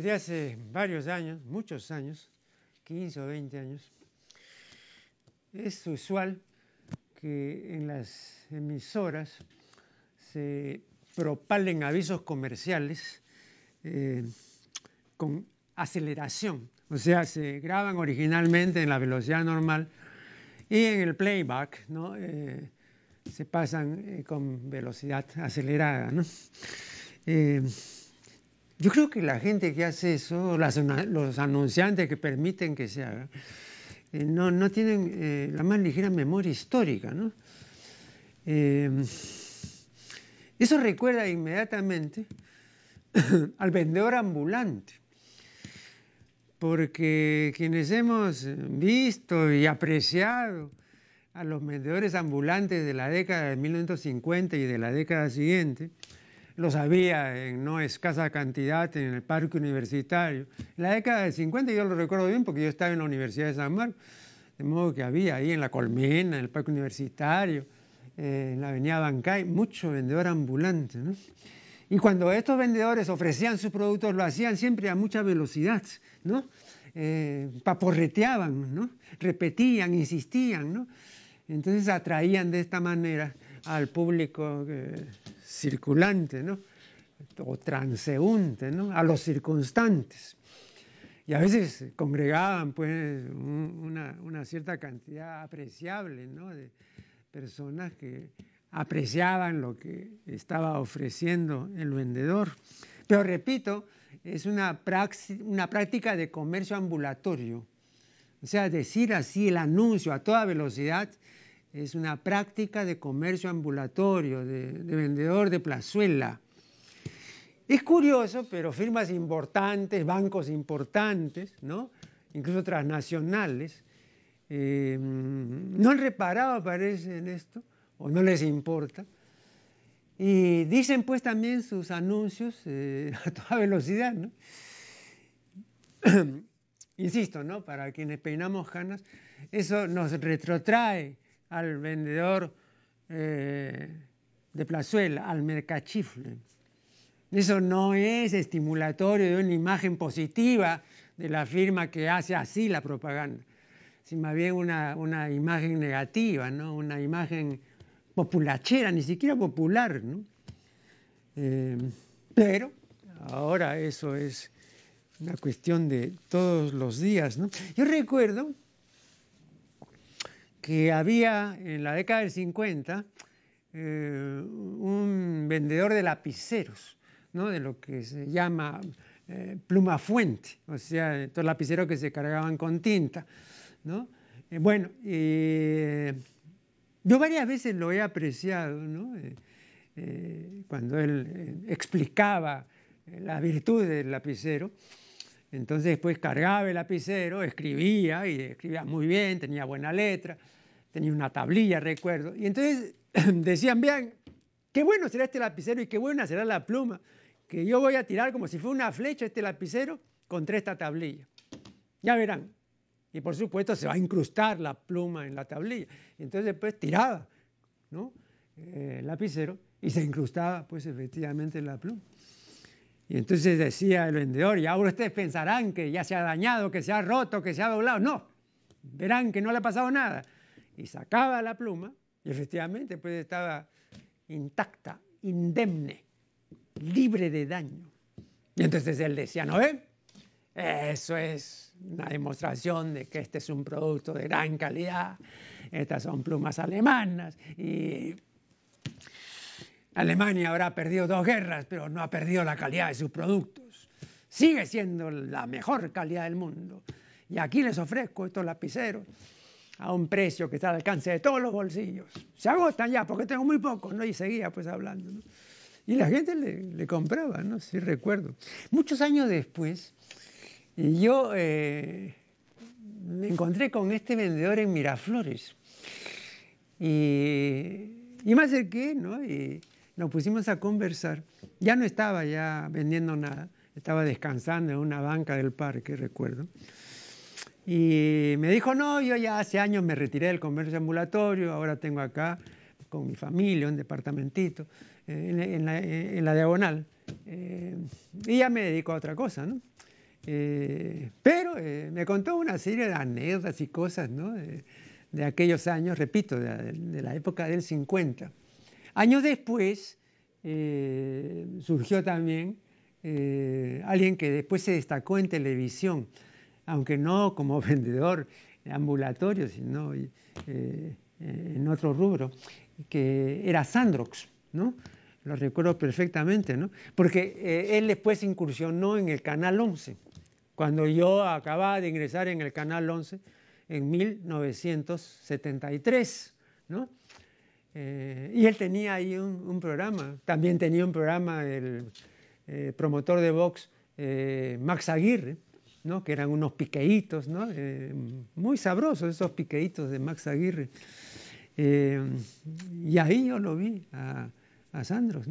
desde hace varios años, muchos años, 15 o 20 años, es usual que en las emisoras se propalen avisos comerciales eh, con aceleración, o sea, se graban originalmente en la velocidad normal y en el playback ¿no? Eh, se pasan eh, con velocidad acelerada. ¿no? Yo creo que la gente que hace eso, los anunciantes que permiten que se haga, no, no, tienen la más ligera memoria histórica. ¿no? Eso recuerda inmediatamente al vendedor ambulante, porque quienes hemos visto y apreciado a los vendedores ambulantes de la década de 1950 y de la década siguiente, los había en no escasa cantidad en el parque universitario. En la década de 50 yo lo recuerdo bien porque yo estaba en la Universidad de San Marcos, de modo que había ahí en la Colmena, en el parque universitario, eh, en la avenida Bancay, mucho vendedor ambulante. ¿no? Y cuando estos vendedores ofrecían sus productos, lo hacían siempre a mucha velocidad, ¿no? Eh, paporreteaban, ¿no? repetían, insistían, ¿no? Entonces atraían de esta manera al público eh, circulante, ¿no? o transeúnte, ¿no? a los circunstantes. Y a veces congregaban pues, una, cierta cantidad apreciable ¿no? de, personas que apreciaban lo que estaba ofreciendo el vendedor. Pero repito, es una, una práctica de comercio ambulatorio. O sea, decir así el anuncio a toda velocidad es una práctica de comercio ambulatorio, de, vendedor de plazuela. Es curioso, pero firmas importantes, bancos importantes, ¿no? incluso transnacionales, eh, no han reparado, parece, en esto, o no les importa. Y dicen pues también sus anuncios eh, a toda velocidad, ¿no? Insisto, ¿no? Para quienes peinamos canas, eso nos retrotrae al vendedor eh, de plazuela, al mercachifle. Eso no es estimulatorio de una imagen positiva de la firma que hace así la propaganda sino más bien una, imagen negativa, ¿no? una imagen populachera, ni siquiera popular. ¿no? Eh, pero ahora eso es una cuestión de todos los días. ¿no? Yo recuerdo que había en la década del 50 eh, un vendedor de lapiceros, ¿no? de lo que se llama eh, pluma fuente, o sea, estos lapiceros que se cargaban con tinta. ¿no? Eh, bueno, eh, yo varias veces lo he apreciado, ¿no? Cuando él explicaba la virtud del lapicero. Entonces después cargaba el lapicero, escribía y escribía muy bien, tenía buena letra, tenía una tablilla, recuerdo. Y entonces decían, vean, qué bueno será este lapicero y qué buena será la pluma, que yo voy a tirar como si fuera una flecha este lapicero contra esta tablilla. Ya verán, y por supuesto se va a incrustar la pluma en la tablilla. Entonces después tiraba ¿no? Eh, el lapicero y se incrustaba pues efectivamente en la pluma. Y entonces decía el vendedor, y ahora ustedes pensarán que ya se ha dañado, que se ha roto, que se ha doblado. No, verán que no le ha pasado nada. Y sacaba la pluma y efectivamente pues estaba intacta, indemne, libre de daño. Y entonces él decía, ¿no ven? Eso es una demostración de que este es un producto de gran calidad. Estas son plumas alemanas y Alemania habrá perdido dos guerras, pero no ha perdido la calidad de sus productos. Sigue siendo la mejor calidad del mundo. Y aquí les ofrezco estos lapiceros a un precio que está al alcance de todos los bolsillos. Se agotan ya porque tengo muy pocos, ¿no? Y seguía pues hablando, Y la gente le, compraba, ¿no? Sí recuerdo. Muchos años después, y yo eh, me encontré con este vendedor en Miraflores. Y, y me acerqué, ¿no? Nos pusimos a conversar. Ya no estaba ya vendiendo nada, estaba descansando en una banca del parque, recuerdo. Y me dijo, no, yo ya hace años me retiré del comercio ambulatorio, ahora tengo acá con mi familia un departamentito eh, en, la, diagonal. Eh, y ya me dedico a otra cosa, ¿no? Eh, pero eh, me contó una serie de anécdotas y cosas ¿no? de, aquellos años, repito, de, la época del 50. Años después surgió también alguien que después se destacó en televisión, aunque no como vendedor ambulatorio, sino en otro rubro, que era Sandrox, ¿no? Lo recuerdo perfectamente, ¿no? Porque eh, él después incursionó en el Canal 11, cuando yo acababa de ingresar en el Canal 11 en 1973, ¿no? Eh, y él tenía ahí un, programa, también tenía un programa el eh, promotor de Vox, Max Aguirre, ¿no? que eran unos piqueitos, ¿no? muy sabrosos esos piqueitos de Max Aguirre. y ahí yo lo vi a, a Sandros.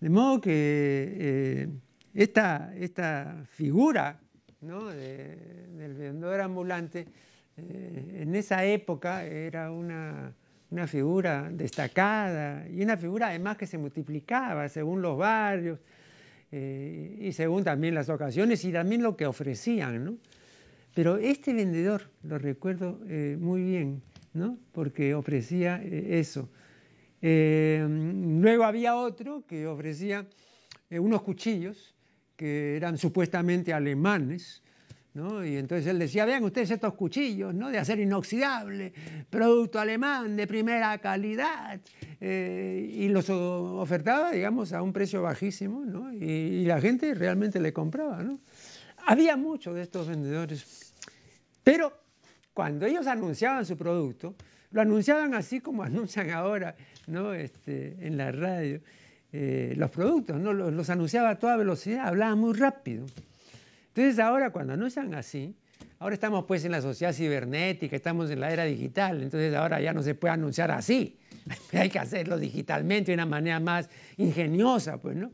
De modo que eh, esta, esta, figura del vendedor ambulante eh, en esa época era una, figura destacada y una figura además que se multiplicaba según los barrios eh, y según también las ocasiones y también lo que ofrecían. Pero este vendedor, lo recuerdo muy bien, ¿no? porque ofrecía eso. Eh, luego había otro que ofrecía eh, unos cuchillos que eran supuestamente alemanes, Y entonces él decía, vean ustedes estos cuchillos, ¿no? De acero inoxidable, producto alemán de primera calidad. Eh, y los ofertaba, digamos, a un precio bajísimo, Y, la gente realmente le compraba, Había muchos de estos vendedores. Pero cuando ellos anunciaban su producto, lo anunciaban así como anuncian ahora ¿no? Este, en la radio, eh, los productos, ¿no? los, anunciaba a toda velocidad, hablaba muy rápido. Entonces ahora cuando anuncian así, ahora estamos pues en la sociedad cibernética, estamos en la era digital, entonces ahora ya no se puede anunciar así, hay que hacerlo digitalmente de una manera más ingeniosa, pues, ¿no?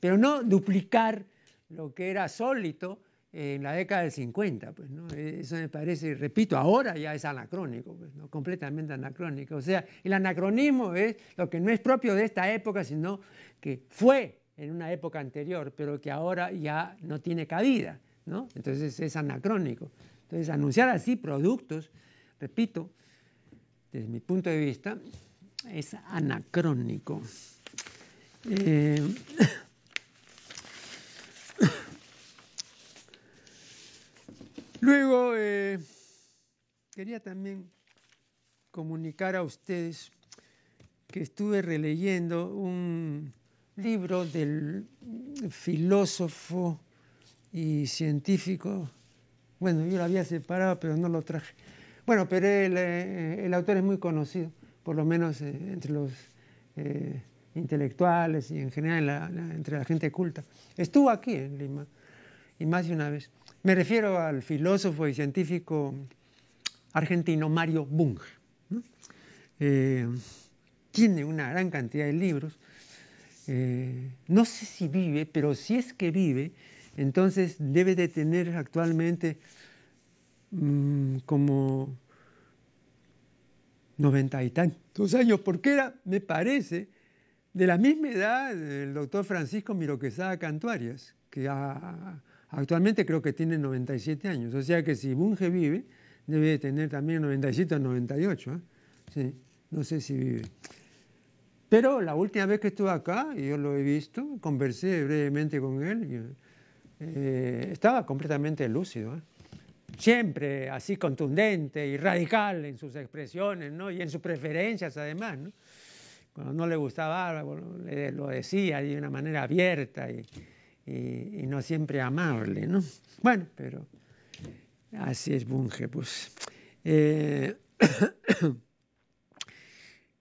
Pero no duplicar lo que era sólito en la década del 50, pues, ¿no? Eso me parece, repito, ahora ya es anacrónico, pues, ¿no? completamente anacrónico. O sea, el anacronismo es lo que no es propio de esta época, sino que fue en una época anterior, pero que ahora ya no tiene cabida, ¿no? Entonces es anacrónico. Entonces, anunciar así productos, repito, desde mi punto de vista, es anacrónico. Eh, Luego, eh, quería también comunicar a ustedes que estuve releyendo un libro del filósofo y científico, bueno, yo lo había separado, pero no lo traje. Bueno, pero el, eh, autor es muy conocido, por lo menos eh, entre los intelectuales y en general entre la gente culta. Estuvo aquí en Lima y más de una vez. Me refiero al filósofo y científico argentino Mario Bunge. Eh, tiene una gran cantidad de libros. Eh, no sé si vive, pero si es que vive, entonces debe de tener actualmente mm, como noventa y tantos años, porque era, me parece, de la misma edad del doctor Francisco Miroquesada Cantuarias, que Actualmente creo que tiene 97 años, o sea que si Bunge vive, debe de tener también 97 o 98. ¿eh? Sí, no sé si vive. Pero la última vez que estuve acá, y yo lo he visto, conversé brevemente con él, eh, estaba completamente lúcido. ¿eh? Siempre así contundente y radical en sus expresiones ¿no? y en sus preferencias además. ¿no? Cuando no le gustaba algo, lo decía de una manera abierta y, y, no siempre amable, ¿no? Bueno, pero así es Bunge, pues. Eh,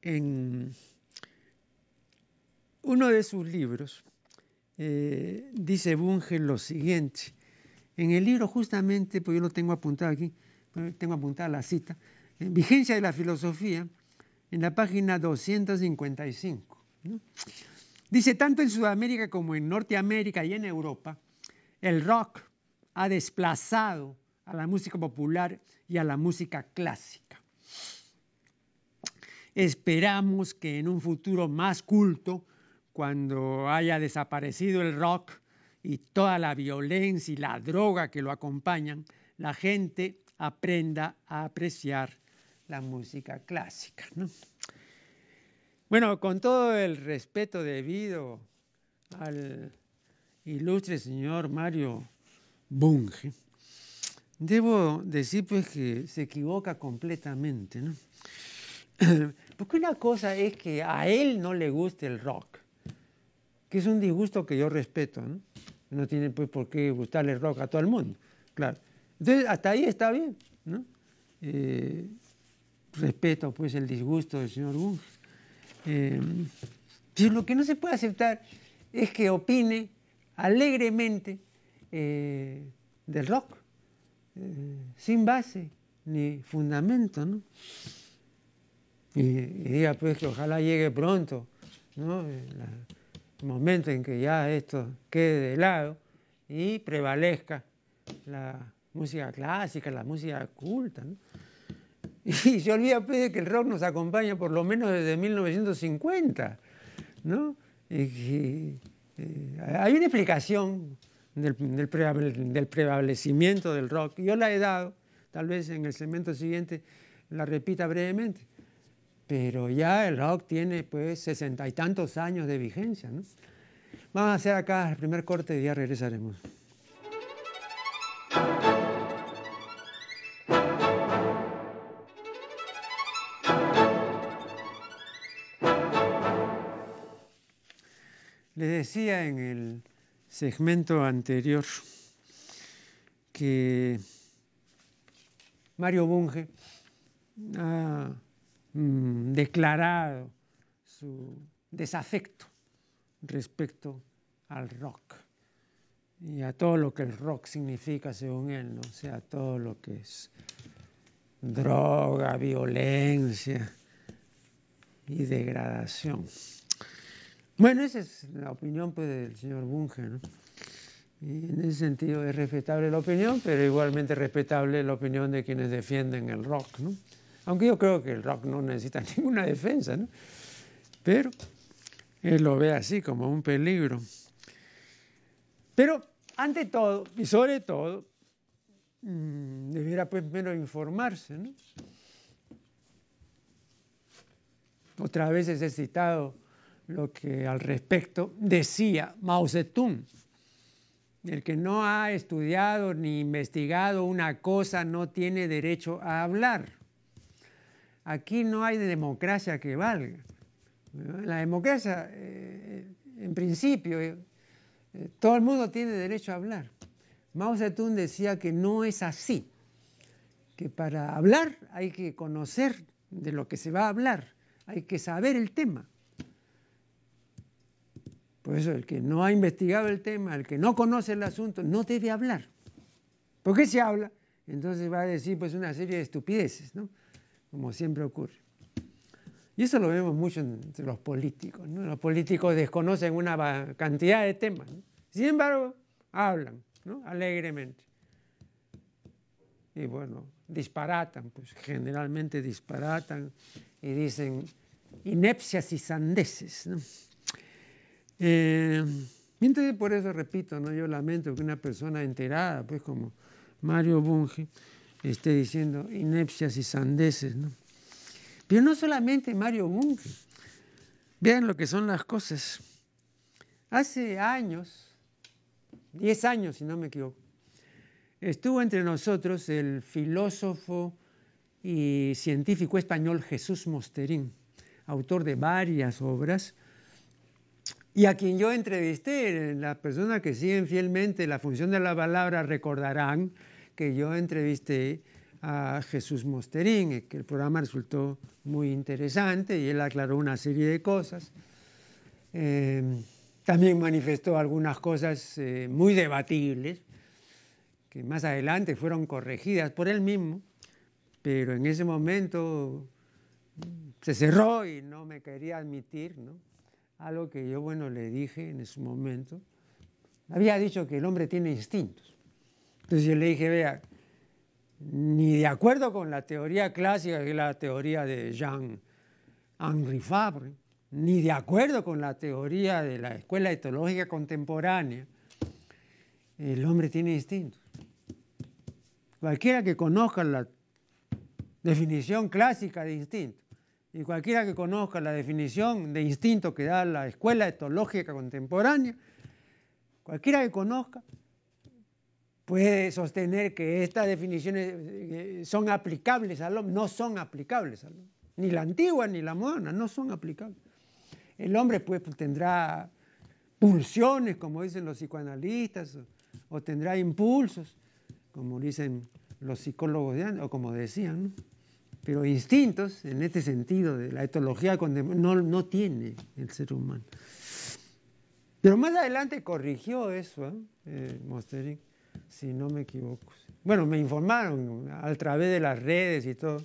en uno de sus libros eh, dice Bunge lo siguiente. En el libro justamente, pues yo lo tengo apuntado aquí, tengo apuntada la cita, en Vigencia de la Filosofía, en la página 255. ¿no? Dice, tanto en Sudamérica como en Norteamérica y en Europa, el rock ha desplazado a la música popular y a la música clásica. Esperamos que en un futuro más culto, cuando haya desaparecido el rock y toda la violencia y la droga que lo acompañan, la gente aprenda a apreciar la música clásica. Bueno, con todo el respeto debido al ilustre señor Mario Bunge, debo decir pues que se equivoca completamente. ¿no? Porque una cosa es que a él no le guste el rock, que es un disgusto que yo respeto, ¿no? No tiene pues por qué gustarle rock a todo el mundo, claro. Entonces, hasta ahí está bien, ¿no? Eh, respeto pues el disgusto del señor Bunge. Eh, pero lo que no se puede aceptar es que opine alegremente eh, del rock, sin base ni fundamento, ¿no? Y, diga pues que ojalá llegue pronto, ¿no? Momento en que ya esto quede de lado y prevalezca la música clásica, la música culta. Y se olvida pues, que el rock nos acompaña por lo menos desde 1950. ¿no? Hay una explicación del, del, prevalecimiento del rock. Yo la he dado, tal vez en el segmento siguiente la repita brevemente pero ya el rock tiene pues sesenta y tantos años de vigencia. ¿no? Vamos a hacer acá el primer corte y ya regresaremos. Les decía en el segmento anterior que Mario Bunge ha Mm, declarado su desafecto respecto al rock y a todo lo que el rock significa según él, ¿no? o sea, todo lo que es droga, violencia y degradación. Bueno, esa es la opinión pues, del señor Bunge, ¿no? Y en ese sentido es respetable la opinión, pero igualmente respetable la opinión de quienes defienden el rock, ¿no? Aunque yo creo que el rock no necesita ninguna defensa, ¿no? Pero él lo ve así como un peligro. Pero ante todo, y sobre todo, mm, debiera pues primero informarse, ¿no? Otra vez he citado lo que al respecto decía Mao Zedong. El que no ha estudiado ni investigado una cosa no tiene derecho a hablar. Aquí no hay democracia que valga. La democracia, eh, en principio, eh, todo el mundo tiene derecho a hablar. Mao Zedong decía que no es así, que para hablar hay que conocer de lo que se va a hablar, hay que saber el tema. Por eso el que no ha investigado el tema, el que no conoce el asunto, no debe hablar. ¿Por qué se habla? Entonces va a decir pues una serie de estupideces, ¿no? Como siempre ocurre. Y eso lo vemos mucho entre los políticos. Los políticos desconocen una cantidad de temas. Sin embargo, hablan alegremente. Y bueno, disparatan, pues generalmente disparatan y dicen inepcias y sandeces. ¿no? Eh, entonces, por eso repito, ¿no? yo lamento que una persona enterada, pues como Mario Bunge, esté diciendo inepcias y sandeces. Pero no solamente Mario Bunge. Vean lo que son las cosas. Hace años, 10 años si no me equivoco, estuvo entre nosotros el filósofo y científico español Jesús Mosterín, autor de varias obras, y a quien yo entrevisté, las personas que siguen fielmente la función de la palabra recordarán que yo entrevisté a Jesús Mosterín, y que el programa resultó muy interesante y él aclaró una serie de cosas. Eh, también manifestó algunas cosas eh, muy debatibles, que más adelante fueron corregidas por él mismo, pero en ese momento se cerró y no me quería admitir, ¿no? Algo que yo, bueno, le dije en ese momento. Había dicho que el hombre tiene instintos. Entonces yo le dije, vea, ni de acuerdo con la teoría clásica, que es la teoría de Jean-Henri Fabre, ni de acuerdo con la teoría de la escuela etológica contemporánea, el hombre tiene instintos. Cualquiera que conozca la definición clásica de instinto y cualquiera que conozca la definición de instinto que da la escuela etológica contemporánea, cualquiera que conozca puede sostener que estas definiciones eh, son aplicables al hombre, no son aplicables al hombre. Ni la antigua ni la moderna no son aplicables. El hombre pues tendrá pulsiones, como dicen los psicoanalistas, o, tendrá impulsos, como dicen los psicólogos de antes, o como decían, pero instintos, en este sentido de la etología no, no tiene el ser humano. Pero más adelante corrigió eso, ¿eh? eh si no me equivoco. Bueno, me informaron a través de las redes y todo,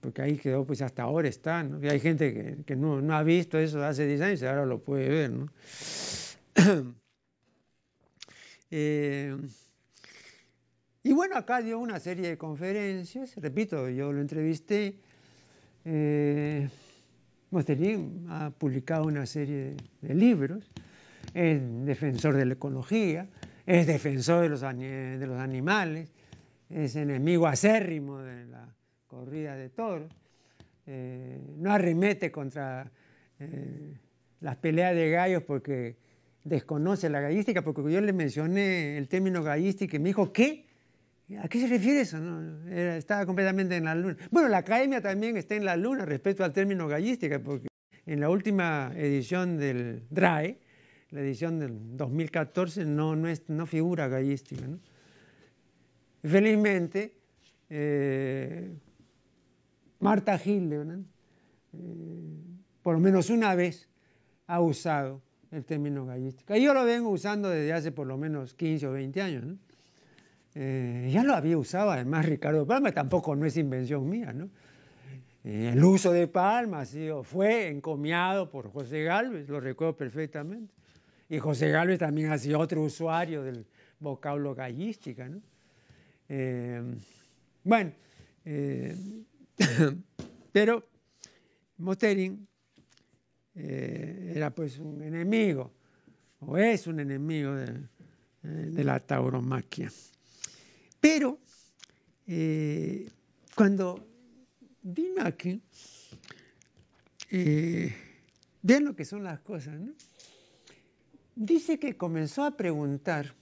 porque ahí quedó, pues hasta ahora está, ¿no? Hay gente que, no, ha visto eso hace 10 años y ahora lo puede ver, ¿no? Eh, y bueno, acá dio una serie de conferencias, repito, yo lo entrevisté. Eh, ha publicado una serie de libros, es defensor de la ecología, es defensor de los, de los animales, es enemigo acérrimo de la corrida de toros, eh, no arremete contra eh, las peleas de gallos porque desconoce la gallística, porque yo le mencioné el término gallística y me dijo, ¿qué? ¿A qué se refiere eso? estaba completamente en la luna. Bueno, la academia también está en la luna respecto al término gallística, porque en la última edición del DRAE, la edición del 2014, no, no, es, no figura gallística. Felizmente, eh, Marta Hildebrand, eh, por lo menos una vez, ha usado el término gallística. Yo lo vengo usando desde hace por lo menos 15 o 20 años. Eh, ya lo había usado además Ricardo Palma, tampoco no es invención mía. ¿no? el uso de Palma fue encomiado por José Galvez, lo recuerdo perfectamente. Y José Gálvez también ha sido otro usuario del vocablo gallística. ¿no? Eh, bueno, eh, pero Mosterin eh, era pues un enemigo, o es un enemigo de, la tauromaquia. Pero cuando vino aquí, vean lo que son las cosas, ¿no? Dice que comenzó a preguntar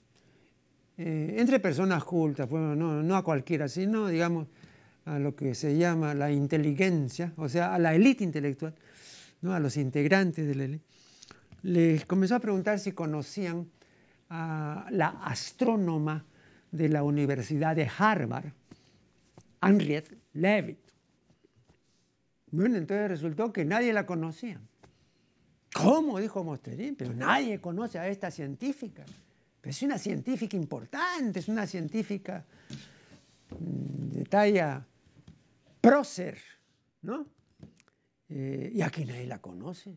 eh, entre personas cultas, bueno, no, a cualquiera, sino, digamos, a lo que se llama la inteligencia, o sea, a la élite intelectual, ¿no? a los integrantes de la élite, les comenzó a preguntar si conocían a la astrónoma de la Universidad de Harvard, Henriette Leavitt. Bueno, entonces resultó que nadie la conocía. ¿Cómo? Dijo Mosterín, pero nadie conoce a esta científica. Pero es una científica importante, es una científica mm, de talla prócer, ¿no? Eh, y aquí nadie la conoce.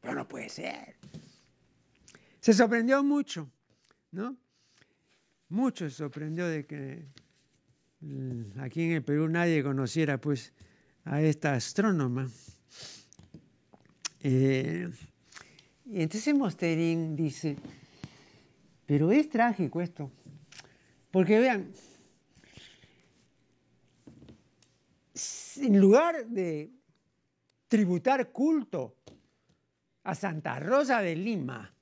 Pero no puede ser. Se sorprendió mucho, ¿no? Mucho se sorprendió de que mm, aquí en el Perú nadie conociera pues a esta astrónoma. Eh, y entonces Mosterín dice, pero es trágico esto, porque vean, en lugar de tributar culto a Santa Rosa de Lima,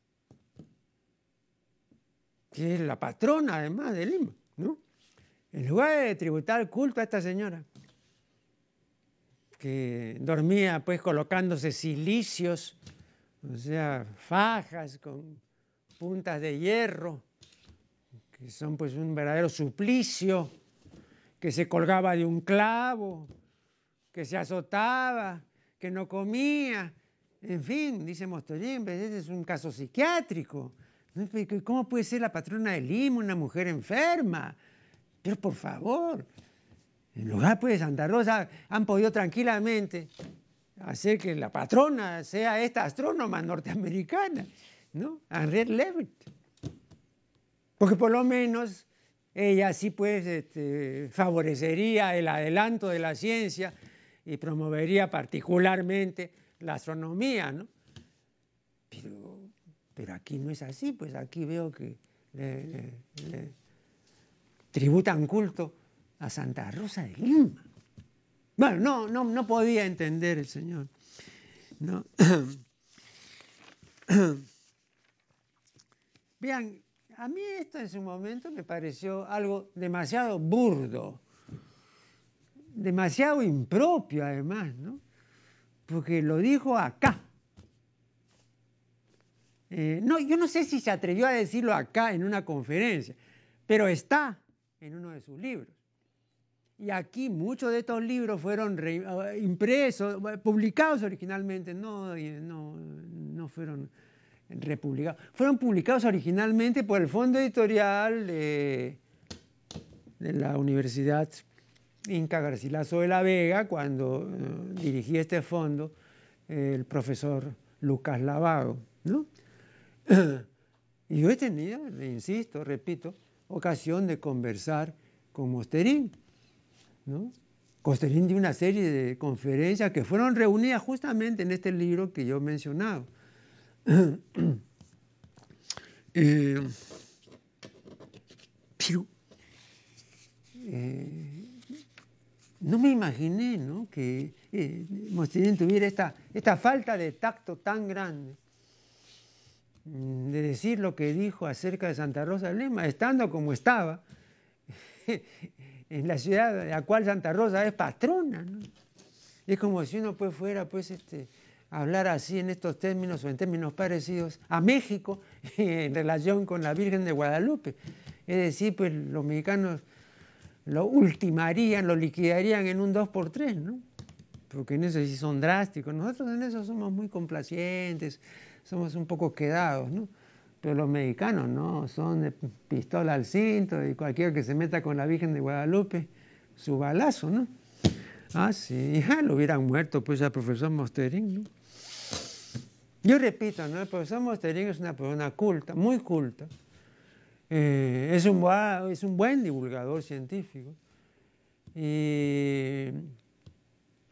que es la patrona además de Lima, ¿no? En lugar de tributar culto a esta señora, que dormía pues colocándose silicios, o sea, fajas con puntas de hierro, que son pues un verdadero suplicio, que se colgaba de un clavo, que se azotaba, que no comía, en fin, dice Mostollín, pues, ese es un caso psiquiátrico. ¿Cómo puede ser la patrona de Lima una mujer enferma? Pero por favor, en lugar pues, Santa Rosa han podido tranquilamente hacer que la patrona sea esta astrónoma norteamericana, ¿no? Henriette Leavitt. Porque por lo menos ella sí pues este, favorecería el adelanto de la ciencia y promovería particularmente la astronomía, ¿no? Pero, aquí no es así, pues aquí veo que tributan culto a Santa Rosa de Lima. Bueno, no, no, no podía entender el Señor. ¿no? Vean, a mí esto en su momento me pareció algo demasiado burdo, demasiado impropio además, ¿no? Porque lo dijo acá. Eh, no, yo no sé si se atrevió a decirlo acá en una conferencia, pero está en uno de sus libros. Y aquí muchos de estos libros fueron ah, impresos, publicados originalmente, no, no, no fueron republicados. Fueron publicados originalmente por el Fondo Editorial de, la Universidad Inca Garcilaso de la Vega, cuando eh, dirigía este fondo el profesor Lucas Lavago. ¿no? y yo he tenido, insisto, repito, ocasión de conversar con Mosterín. ¿No? Costerín dio una serie de conferencias que fueron reunidas justamente en este libro que yo he mencionado. Eh, pero eh, no me imaginé ¿no? que eh, tuviera esta, esta falta de tacto tan grande mm, de decir lo que dijo acerca de Santa Rosa de Lima, estando como estaba, en la ciudad de la cual Santa Rosa es patrona. Es como si uno pues fuera pues este, hablar así en estos términos o en términos parecidos a México en relación con la Virgen de Guadalupe. Es decir, pues los mexicanos lo ultimarían, lo liquidarían en un 2 por 3 ¿no? Porque en eso sí son drásticos. Nosotros en eso somos muy complacientes, somos un poco quedados, ¿no? Pero los mexicanos no, son pistola al cinto y cualquiera que se meta con la Virgen de Guadalupe, su balazo, ¿no? Ah, sí, ya lo hubieran muerto pues al profesor Mosterín, ¿no? Yo repito, ¿no? El profesor Mosterín es una persona culta, muy culta. Eh, es, un, es un buen divulgador científico. Y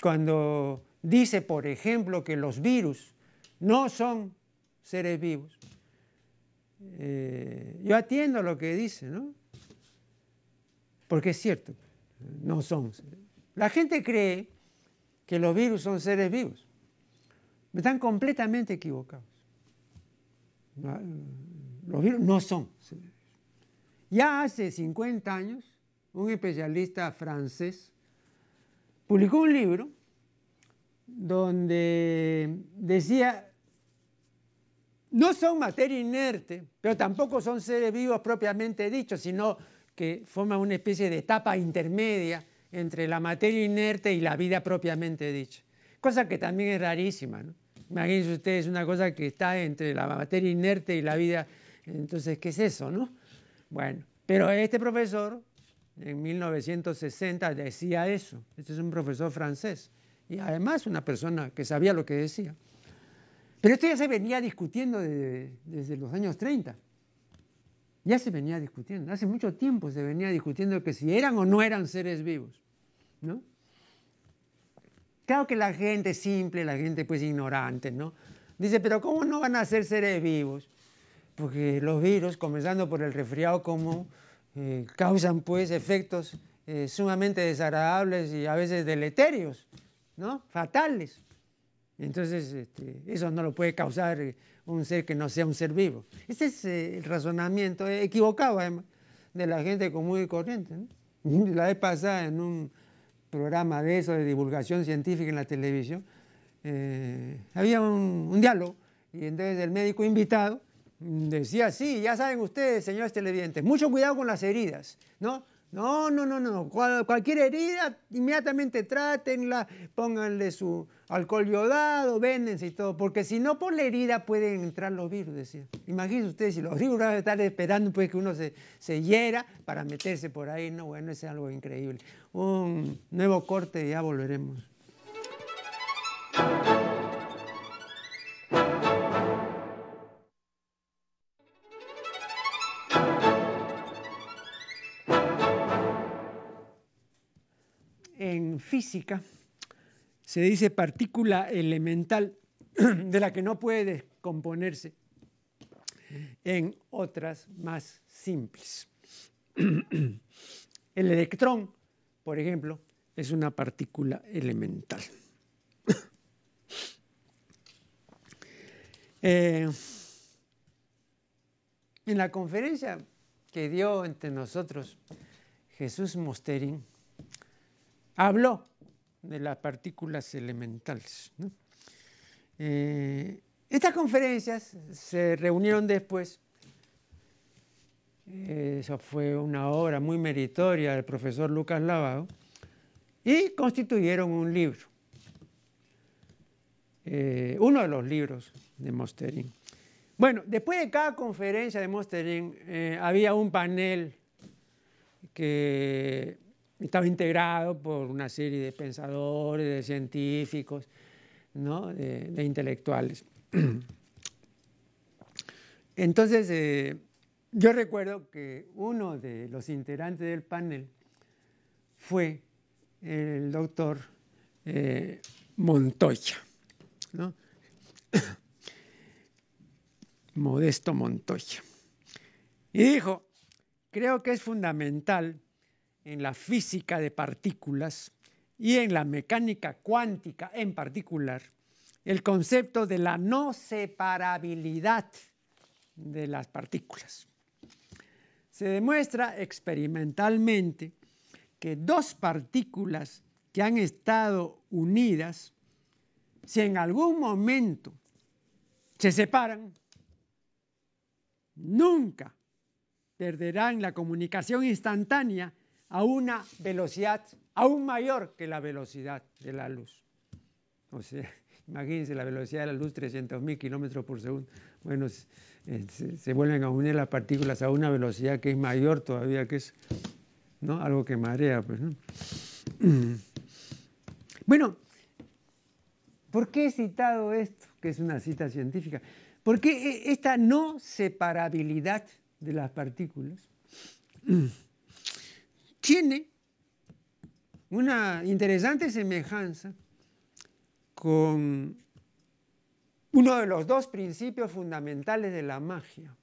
cuando dice, por ejemplo, que los virus no son seres vivos, eh, yo atiendo lo que dice, ¿no? Porque es cierto, no son. La gente cree que los virus son seres vivos. Están completamente equivocados. Los virus no son. Ya hace 50 años, un especialista francés publicó un libro donde decía no son materia inerte, pero tampoco son seres vivos propiamente dichos, sino que forman una especie de etapa intermedia entre la materia inerte y la vida propiamente dicha. Cosa que también es rarísima, ¿no? Imagínense ustedes una cosa que está entre la materia inerte y la vida. Entonces, ¿qué es eso, no? Bueno, pero este profesor en 1960 decía eso. Este es un profesor francés y además una persona que sabía lo que decía. Pero esto ya se venía discutiendo desde, los años 30. Ya se venía discutiendo. Hace mucho tiempo se venía discutiendo que si eran o no eran seres vivos. ¿no? Claro que la gente simple, la gente pues ignorante, ¿no? Dice, pero ¿cómo no van a ser seres vivos? Porque los virus, comenzando por el resfriado común, eh, causan pues efectos eh, sumamente desagradables y a veces deleterios, ¿no? Fatales. Entonces, este, eso no lo puede causar eh, un ser que no sea un ser vivo. Ese es eh, el razonamiento equivocado, además, de la gente común y corriente. La vez pasada, en un programa de eso, de divulgación científica en la televisión, eh, había un, un, diálogo y entonces el médico invitado decía, sí, ya saben ustedes, señores televidentes, mucho cuidado con las heridas, ¿no? No, no, no, no. cualquier herida, inmediatamente trátenla, pónganle su alcohol yodado, véndense y todo, porque si no por la herida pueden entrar los virus, decía. Imagínense ustedes si los virus van a estar esperando pues, que uno se, se hiera para meterse por ahí. No, bueno, es algo increíble. Un nuevo corte ya volveremos. Física se dice partícula elemental de la que no puede descomponerse. en otras más simples. El electrón, por ejemplo, es una partícula elemental. Eh, en la conferencia que dio entre nosotros Jesús Mosterín, habló de las partículas elementales. Eh, estas conferencias se reunieron después, eh, eso fue una obra muy meritoria del profesor Lucas Lavado, y constituyeron un libro, eh, uno de los libros de Mosterín. Bueno, después de cada conferencia de Mosterín había un panel que estaba integrado por una serie de pensadores, de científicos, de, intelectuales. Entonces, eh, yo recuerdo que uno de los integrantes del panel fue el doctor eh, Montoya, Modesto Montoya. Y dijo, creo que es fundamental en la física de partículas y en la mecánica cuántica en particular el concepto de la no separabilidad de las partículas. Se demuestra experimentalmente que dos partículas que han estado unidas, si en algún momento se separan, nunca perderán la comunicación instantánea a una velocidad aún mayor que la velocidad de la luz. O sea, imagínense la velocidad de la luz, 300.000 kilómetros por segundo. Bueno, eh, se, vuelven a unir las partículas a una velocidad que es mayor todavía que es, ¿no? Algo que marea, pues, ¿no? Bueno, ¿por qué he citado esto, que es una cita científica? Porque esta no separabilidad de las partículas tiene una interesante semejanza con uno de los dos principios fundamentales de la magia.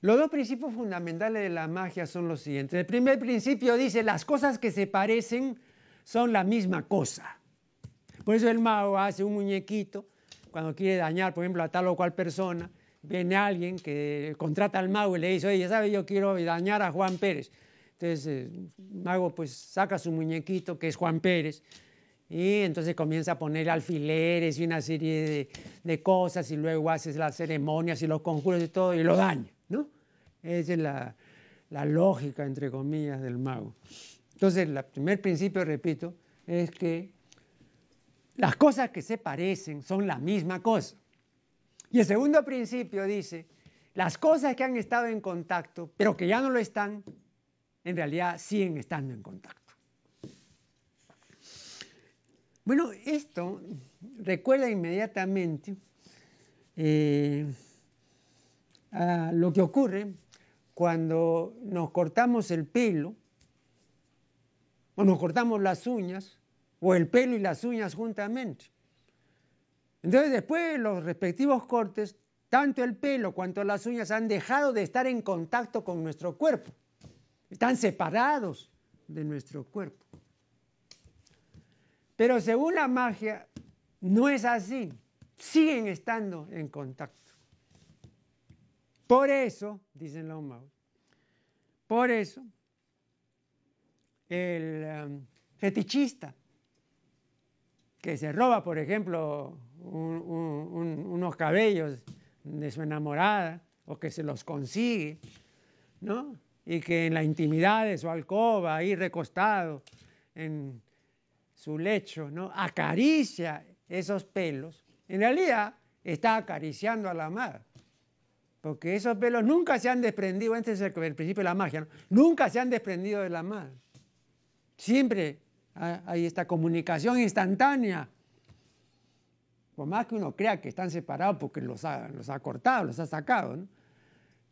Los dos principios fundamentales de la magia son los siguientes. El primer principio dice, las cosas que se parecen son la misma cosa. Por eso el mago hace un muñequito cuando quiere dañar, por ejemplo, a tal o cual persona viene alguien que contrata al mago y le dice, oye, ya sabes, yo quiero dañar a Juan Pérez. Entonces el mago pues saca su muñequito, que es Juan Pérez, y entonces comienza a poner alfileres y una serie de, cosas y luego hace las ceremonias y los conjuros y todo y lo daña, ¿no? Esa es la, la lógica, entre comillas, del mago. Entonces, el primer principio, repito, es que las cosas que se parecen son la misma cosa. Y el segundo principio dice, las cosas que han estado en contacto, pero que ya no lo están, en realidad siguen estando en contacto. Bueno, esto recuerda inmediatamente eh, a lo que ocurre cuando nos cortamos el pelo o nos cortamos las uñas o el pelo y las uñas juntamente. Entonces después de los respectivos cortes, tanto el pelo cuanto las uñas han dejado de estar en contacto con nuestro cuerpo. Están separados de nuestro cuerpo. Pero según la magia, no es así. Siguen estando en contacto. Por eso, dicen los magos, por eso el um, fetichista que se roba, por ejemplo, unos cabellos de su enamorada o que se los consigue, ¿no? Y que en la intimidad de su alcoba, ahí recostado en su lecho, ¿no? Acaricia esos pelos. En realidad está acariciando a la amada. Porque esos pelos nunca se han desprendido, este es el, principio de la magia, nunca se han desprendido de la amada. Siempre hay esta comunicación instantánea por más que uno crea que están separados porque los ha, cortado, los ha sacado. ¿no?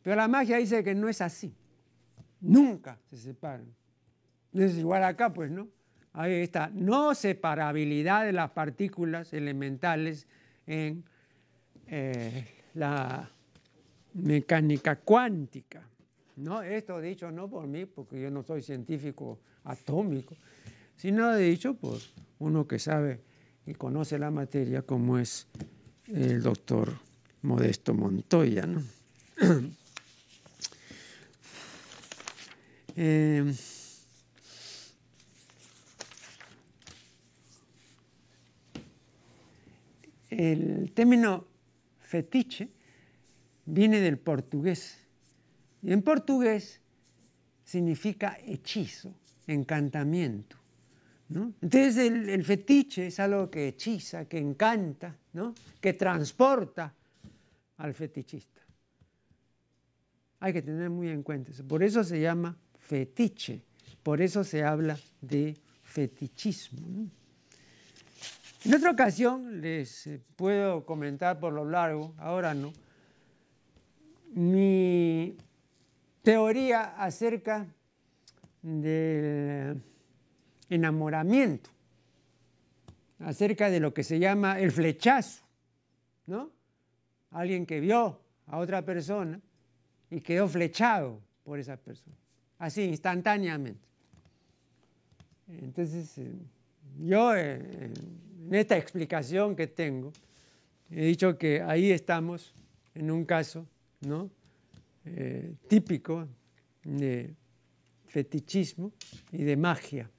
Pero la magia dice que no es así. Nunca se separan. Es igual acá, pues, ¿no? Hay esta no separabilidad de las partículas elementales en eh, la mecánica cuántica. ¿no? Esto dicho no por mí, porque yo no soy científico atómico, sino dicho por uno que sabe y conoce la materia como es el doctor Modesto Montoya. Eh, el término fetiche viene del portugués. Y en portugués significa hechizo, encantamiento. Entonces el, fetiche es algo que hechiza, que encanta, ¿no? que transporta al fetichista. Hay que tener muy en cuenta eso. Por eso se llama fetiche, por eso se habla de fetichismo. En otra ocasión les eh, puedo comentar por lo largo, ahora no, mi teoría acerca del enamoramiento, acerca de lo que se llama el flechazo, ¿no? Alguien que vio a otra persona y quedó flechado por esa persona, así instantáneamente. Entonces, eh, yo eh, en esta explicación que tengo, he dicho que ahí estamos en un caso ¿no? Eh, típico de fetichismo y de magia.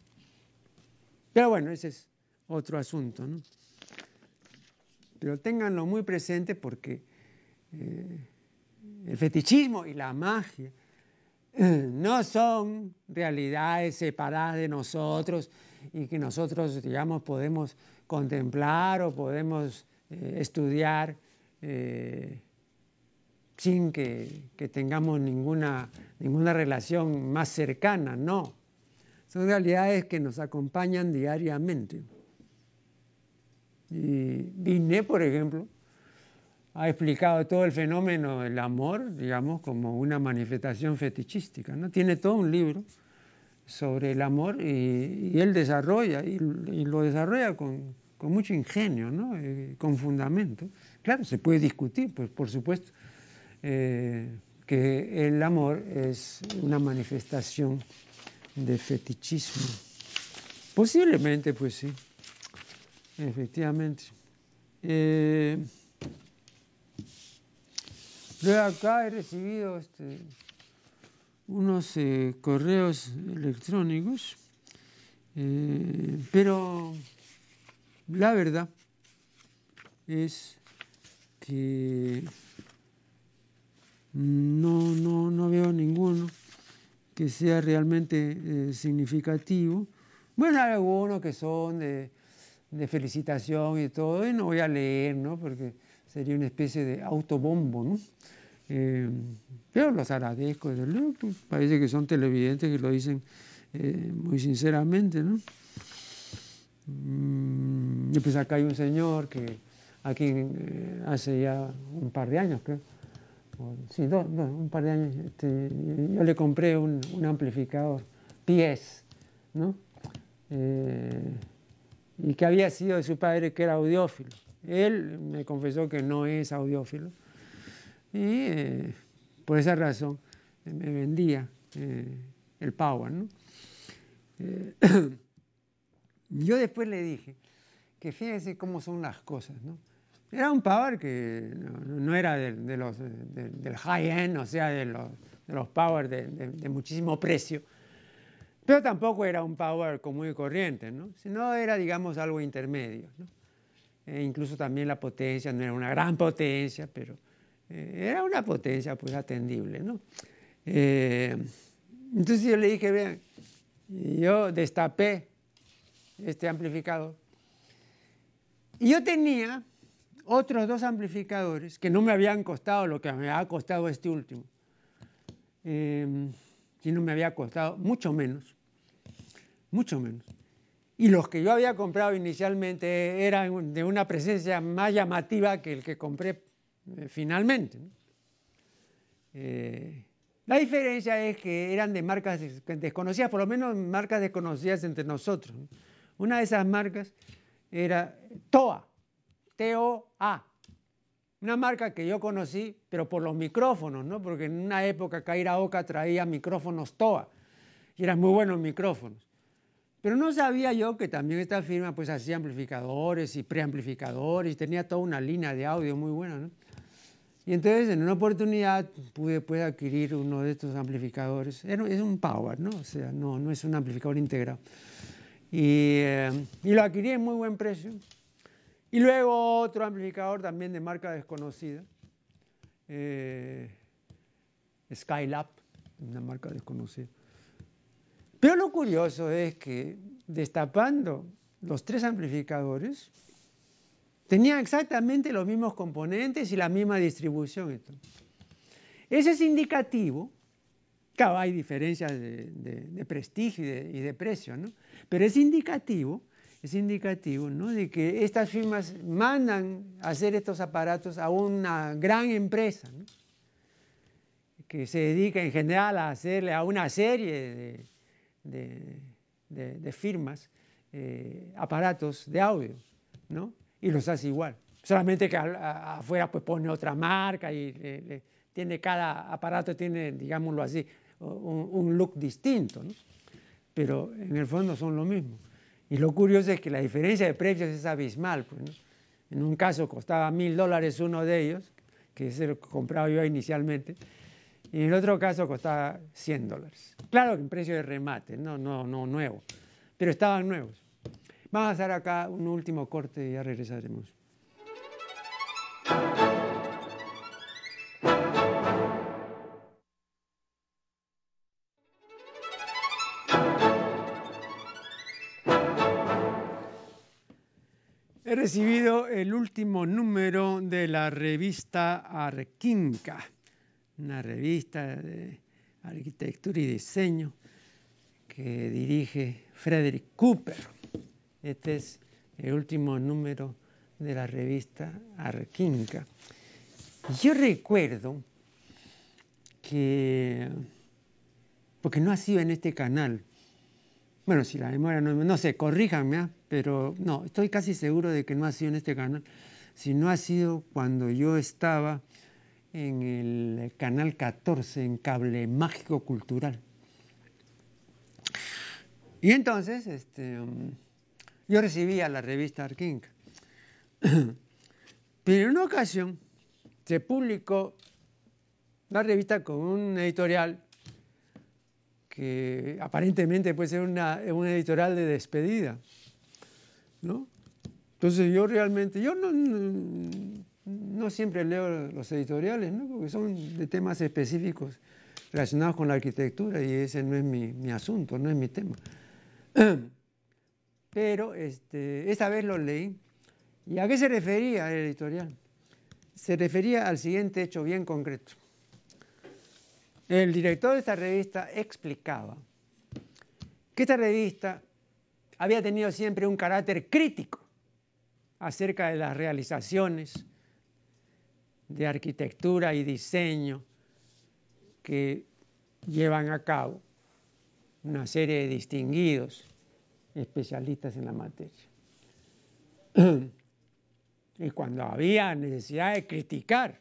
Pero bueno, ese es otro asunto. Pero ténganlo muy presente porque eh, el fetichismo y la magia eh, no son realidades separadas de nosotros y que nosotros, digamos, podemos contemplar o podemos eh, estudiar sin que, que, tengamos ninguna, ninguna relación más cercana, no. Son realidades que nos acompañan diariamente. Y Disney, por ejemplo, ha explicado todo el fenómeno del amor, digamos, como una manifestación fetichística. ¿no? Tiene todo un libro sobre el amor y, él desarrolla, y, lo desarrolla con, mucho ingenio, ¿no? Eh, con fundamento. Claro, se puede discutir, pues por supuesto, eh, que el amor es una manifestación de fetichismo. Posiblemente, pues sí, efectivamente. Eh, acá he recibido este, unos eh, correos electrónicos, eh, pero la verdad es que no, no, no veo ninguno que sea realmente eh, significativo. Bueno, hay algunos que son de, felicitación y todo, y no voy a leer, ¿no? Porque sería una especie de autobombo, ¿no? Eh, pero los agradezco, desde luego, pues, parece que son televidentes que lo dicen eh, muy sinceramente, ¿no? Mm, y pues acá hay un señor que aquí hace ya un par de años, creo, sí, un par de años, este, yo le compré un, amplificador, pies, ¿no? Eh, y que había sido de su padre que era audiófilo. Él me confesó que no es audiófilo y eh, por esa razón me vendía eh, el Power. ¿no? yo después le dije que fíjense cómo son las cosas. ¿no? Era un power que no, era de, los, del high-end, o sea, de los, de los power de, muchísimo precio, pero tampoco era un power común y corriente, ¿no? sino era, digamos, algo intermedio. E incluso también la potencia no era una gran potencia, pero eh, era una potencia pues atendible. ¿no? Eh, entonces yo le dije, vean, yo destapé este amplificador y yo tenía otros dos amplificadores que no me habían costado lo que me ha costado este último, eh, sino me había costado mucho menos, mucho menos. Y los que yo había comprado inicialmente eran de una presencia más llamativa que el que compré eh, finalmente. Eh, la diferencia es que eran de marcas desconocidas, por lo menos marcas desconocidas entre nosotros. Una de esesas marcas era TOA, T-O-A. Una marca que yo conocí, pero por los micrófonos, ¿no? Porque en una época Kaira Oka traía micrófonos TOA y eran muy buenos micrófonos. Pero no sabía yo que también esta firma pues hacía amplificadores y preamplificadores y tenía toda una línea de audio muy buena, ¿no? Y entonces en una oportunidad pude pues, adquirir uno de estos amplificadores. Es un Power, ¿no? O sea, no, no es un amplificador integrado. Y, eh, y lo adquirí en muy buen precio. Y luego otro amplificador también de marca desconocida, eh, Skylab, una marca desconocida. Pero lo curioso es que destapando los tres amplificadores, tenían exactamente los mismos componentes y la misma distribución. Ese es indicativo, claro, hay diferencias de, prestigio y de, y de precio, ¿no? pero es indicativo es indicativo ¿no? de que estas firmas mandan hacer estos aparatos a una gran empresa que se dedica en general a hacerle a una serie de, firmas eh, aparatos de audio ¿no? y los hace igual. Solamente que afuera pues pone otra marca y tiene cada aparato tiene, digámoslo así, un, un look distinto, ¿no? pero en el fondo son lo mismo. Y lo curioso es que la diferencia de precios es abismal. Pues, En un caso costaba mil dólares uno de ellos, que es el que compraba yo inicialmente, y en el otro caso costaba 100 dólares. Claro que en precio de remate, no, no, no nuevo, pero estaban nuevos. Vamos a hacer acá un último corte y ya regresaremos. He recibido el último número de la revista Arquinca, una revista de arquitectura y diseño que dirige Frederick Cooper. Este es el último número de la revista Arquinca. Yo recuerdo que, porque no ha sido en este canal, bueno, si la memoria no, no sé, corríjanme, ¿ah? pero no, estoy casi seguro de que no ha sido en este canal, sino ha sido cuando yo estaba en el canal 14, en Cable Mágico Cultural. Y entonces, este, um, yo recibía la revista Arking. Pero en una ocasión se publicó la revista con un editorial que aparentemente puede ser una, editorial de despedida. ¿no? Entonces yo realmente, yo no, no, siempre leo los editoriales, ¿no? porque son de temas específicos relacionados con la arquitectura y ese no es mi, mi asunto, no es mi tema. Pero este, esta vez lo leí. ¿Y a qué se refería el editorial? Se refería al siguiente hecho bien concreto. El director de esta revista explicaba que esta revista había tenido siempre un carácter crítico acerca de las realizaciones de arquitectura y diseño que llevan a cabo una serie de distinguidos especialistas en la materia. Y cuando había necesidad de criticar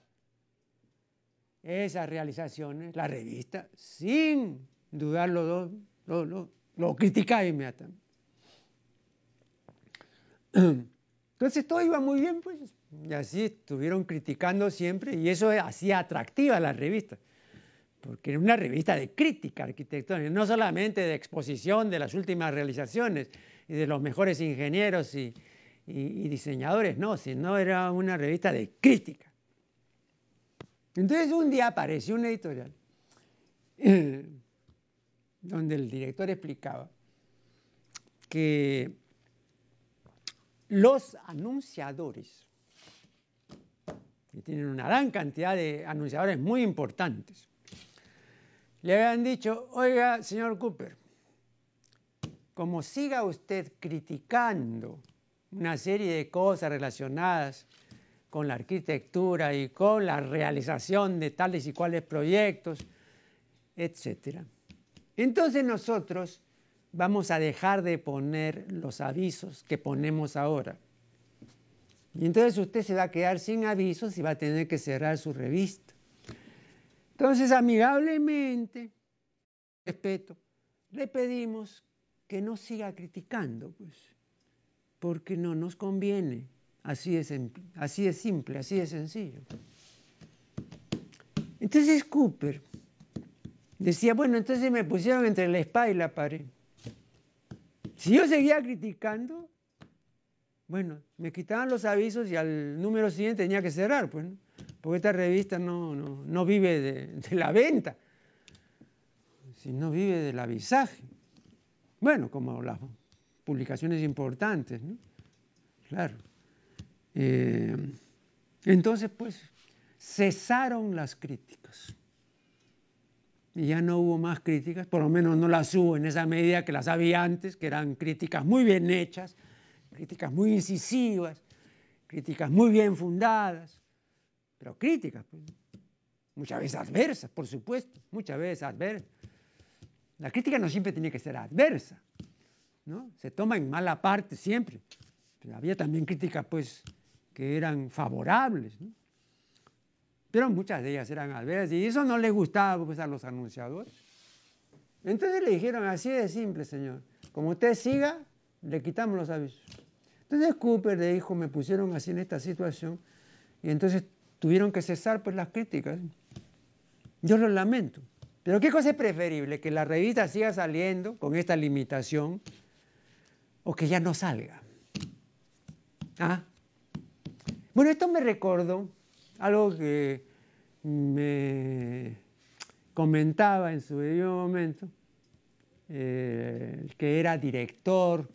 esas realizaciones, la revista, sin dudarlo, lo, lo, lo criticaba inmediatamente. Entonces todo iba muy bien, pues, y así estuvieron criticando siempre, y eso hacía atractiva la revista, porque era una revista de crítica arquitectónica, no solamente de exposición de las últimas realizaciones y de los mejores ingenieros y diseñadores, no, sino era una revista de crítica. Entonces un día apareció una editorial donde el director explicaba que los anunciadores, que tienen una gran cantidad de anunciadores muy importantes, le habían dicho, oiga, señor Cooper, como siga usted criticando una serie de cosas relacionadas con la arquitectura y con la realización de tales y cuales proyectos, etc. Entonces nosotros vamos a dejar de poner los avisos que ponemos ahora. Y entonces usted se va a quedar sin avisos y va a tener que cerrar su revista. Entonces, amigablemente, respeto, le pedimos que no siga criticando, pues, porque no nos conviene. Así es, así es simple, así es sencillo. Entonces Cooper decía, bueno, entonces me pusieron entre la espada y la pared. Si yo seguía criticando, bueno, me quitaban los avisos y al número siguiente tenía que cerrar, pues, porque esta revista no, no, vive de, de, la venta, sino vive del avisaje. Bueno, como las publicaciones importantes, ¿no? Claro. Eh, entonces, pues, cesaron las críticas. Y ya no hubo más críticas, por lo menos no las hubo en esa medida que las había antes, que eran críticas muy bien hechas, críticas muy incisivas, críticas muy bien fundadas, pero críticas, pues, muchas veces adversas, por supuesto, muchas veces adversas. La crítica no siempre tiene que ser adversa, ¿no? Se toma en mala parte siempre. Pero había también críticas, pues, que eran favorables, pero muchas de ellas eran adversas y eso no les gustaba pues, a los anunciadores. Entonces le dijeron, así de simple, señor, como usted siga, le quitamos los avisos. Entonces Cooper le dijo, me pusieron así en esta situación y entonces tuvieron que cesar pues, las críticas. Yo lo lamento. Pero ¿qué cosa es preferible? ¿Que la revista siga saliendo con esta limitación o que ya no salga? ¿Ah? Bueno, esto me recordó algo que me comentaba en su debido momento, eh, que era director,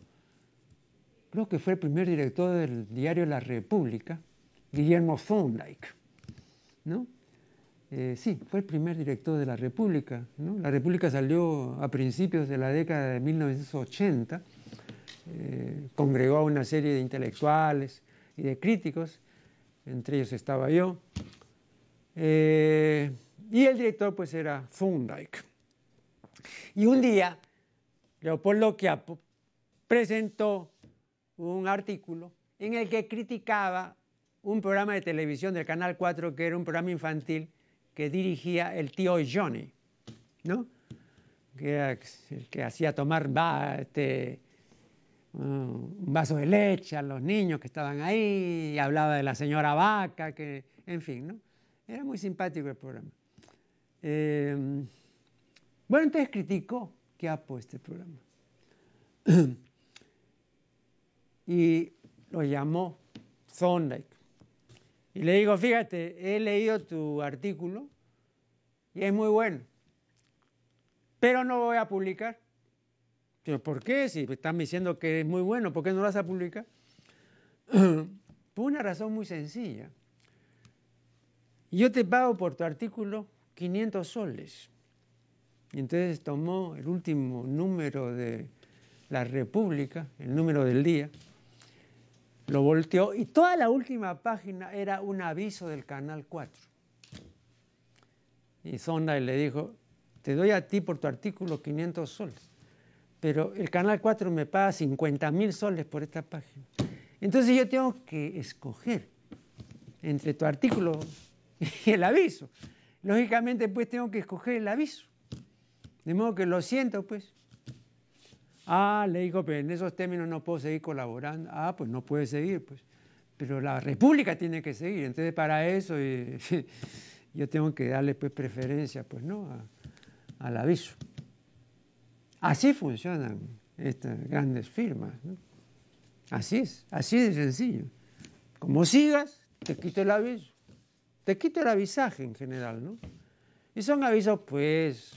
creo que fue el primer director del diario La República, Guillermo Thorndike, ¿no? Eh, sí, fue el primer director de la República. La República salió a principios de la década de 1980, eh, congregó a una serie de intelectuales y de críticos entre ellos estaba yo. Eh, y el director pues era Thorndike. Y un día Leopoldo Quiapo presentó un artículo en el que criticaba un programa de televisión del Canal 4 que era un programa infantil que dirigía el tío Johnny, ¿no? Que, que hacía tomar este, un vaso de leche a los niños que estaban ahí, y hablaba de la señora vaca, que, en fin, ¿no? Era muy simpático el programa. Eh, bueno, entonces criticó Quiapo este programa. y lo llamó Thorndike. Y le digo, fíjate, he leído tu artículo y es muy bueno, pero no voy a publicar. ¿Por qué? Si están diciendo que es muy bueno, ¿por qué no lo vas a publicar? Por una razón muy sencilla. Yo te pago por tu artículo 500 soles. Y entonces tomó el último número de la República, el número del día, lo volteó y toda la última página era un aviso del Canal 4. Y Zonda le dijo, te doy a ti por tu artículo 500 soles pero el Canal 4 me paga 50 mil soles por esta página. Entonces yo tengo que escoger entre tu artículo y el aviso. Lógicamente, pues tengo que escoger el aviso. De modo que lo siento, pues. Ah, le digo, pero en esos términos no puedo seguir colaborando. Ah, pues no puede seguir, pues. Pero la República tiene que seguir. Entonces, para eso yo tengo que darle pues preferencia, pues, ¿no? al aviso. Así funcionan estas grandes firmas. Así es, así de sencillo. Como sigas, te quito el aviso. Te quito el avisaje en general, ¿no? Y son avisos, pues,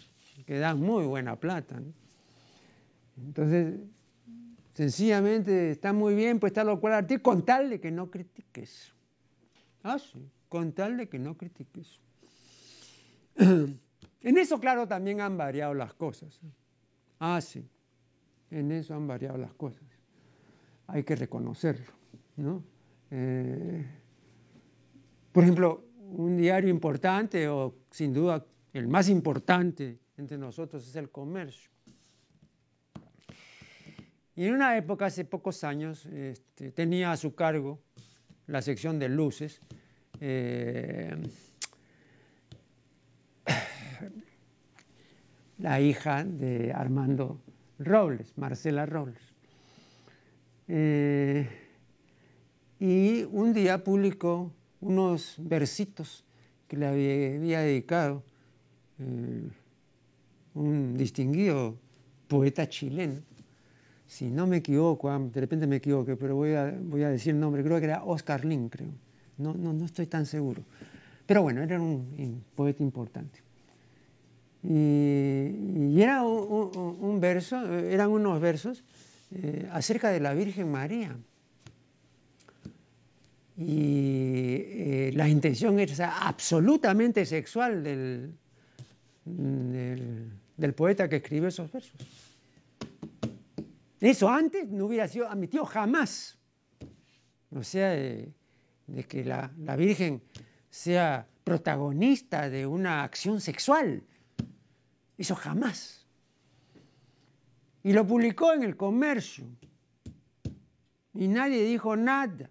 que dan muy buena plata. Entonces, sencillamente está muy bien pues lo cual a ti con tal de que no critiques. Ah, sí, con tal de que no critiques. En eso, claro, también han variado las cosas. Ah, sí, en eso han variado las cosas. Hay que reconocerlo, ¿no? Eh, por ejemplo, un diario importante o sin duda el más importante entre nosotros es el comercio. Y en una época, hace pocos años, este, tenía a su cargo la sección de luces. Eh, la hija de Armando Robles, Marcela Robles. Eh, y un día publicó unos versitos que le había, dedicado eh, un distinguido poeta chileno. Si no me equivoco, de repente me equivoqué, pero voy a, voy a decir el nombre, creo que era Oscar Lin, creo. No, no, no estoy tan seguro. Pero bueno, era un, poeta importante. Y, era un, verso, eran unos versos eh, acerca de la Virgen María. Y eh, la intención era absolutamente sexual del, del, poeta que escribió esos versos. Eso antes no hubiera sido admitido jamás. O sea, de, que la, la, Virgen sea protagonista de una acción sexual. Eso jamás. Y lo publicó en el comercio. Y nadie dijo nada.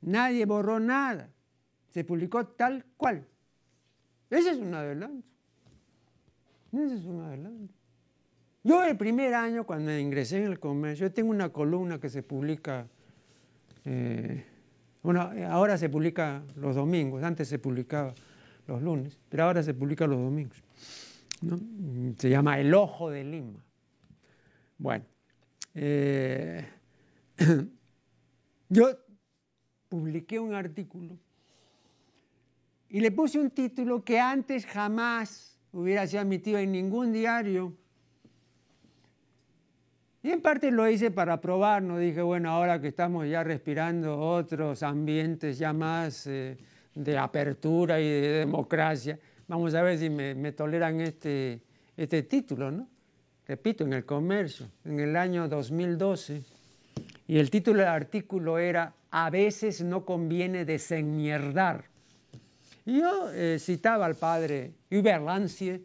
Nadie borró nada. Se publicó tal cual. Ese es un adelanto. Ese es un adelanto. Yo el primer año, cuando ingresé en el comercio, yo tengo una columna que se publica, eh, bueno, ahora se publica los domingos, antes se publicaba los lunes, pero ahora se publica los domingos. Se llama El Ojo de Lima. Bueno, eh, yo publiqué un artículo y le puse un título que antes jamás hubiera sido admitido en ningún diario. Y en parte lo hice para probar, no dije, bueno, ahora que estamos ya respirando otros ambientes ya más eh, de apertura y de democracia, vamos a ver si me, toleran este, este título, ¿no? Repito, en el comercio, en el año 2012. Y el título del artículo era a veces no conviene desenmierdar. Yo eh, citaba al padre Hubert Lancier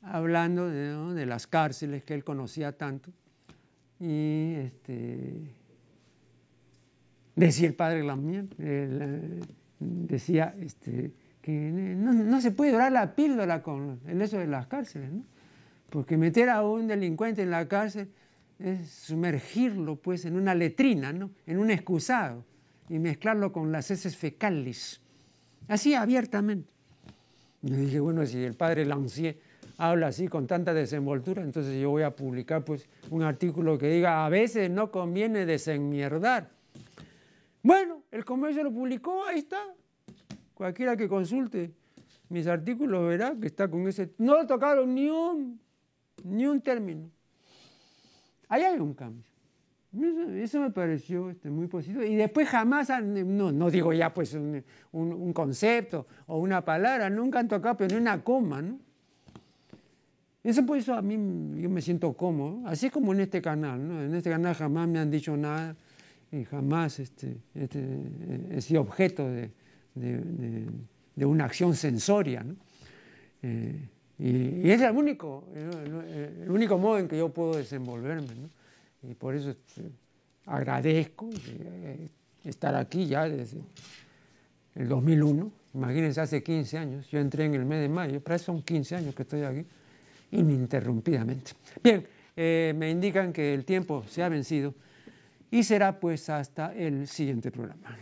hablando de, las cárceles que él conocía tanto. Y este, decía el padre Lamier, eh, decía este, que no, se puede dorar la píldora con el eso de las cárceles, porque meter a un delincuente en la cárcel es sumergirlo pues en una letrina, ¿no? en un excusado, y mezclarlo con las heces fecales, así abiertamente. Yo dije, bueno, si el padre Lancier habla así con tanta desenvoltura, entonces yo voy a publicar pues un artículo que diga, a veces no conviene desenmierdar. Bueno, el comercio lo publicó, ahí está. Cualquiera que consulte mis artículos verá que está con ese... No lo tocaron ni un, ni un término. Ahí hay un cambio. Eso, me pareció este, muy positivo. Y después jamás, no, no digo ya pues un, concepto o una palabra, nunca han tocado pero ni una coma, ¿no? Eso por eso a mí yo me siento cómodo, así como en este canal, ¿no? En este canal jamás me han dicho nada y jamás este, este he sido objeto de, de, una acción sensoria, ¿no? Eh, y, es el único, el, único modo en que yo puedo desenvolverme. ¿no? Y por eso este, agradezco eh, estar aquí ya desde el 2001. Imagínense, hace 15 años. Yo entré en el mes de mayo, pero son 15 años que estoy aquí, ininterrumpidamente. Bien, eh, me indican que el tiempo se ha vencido y será pues hasta el siguiente programa.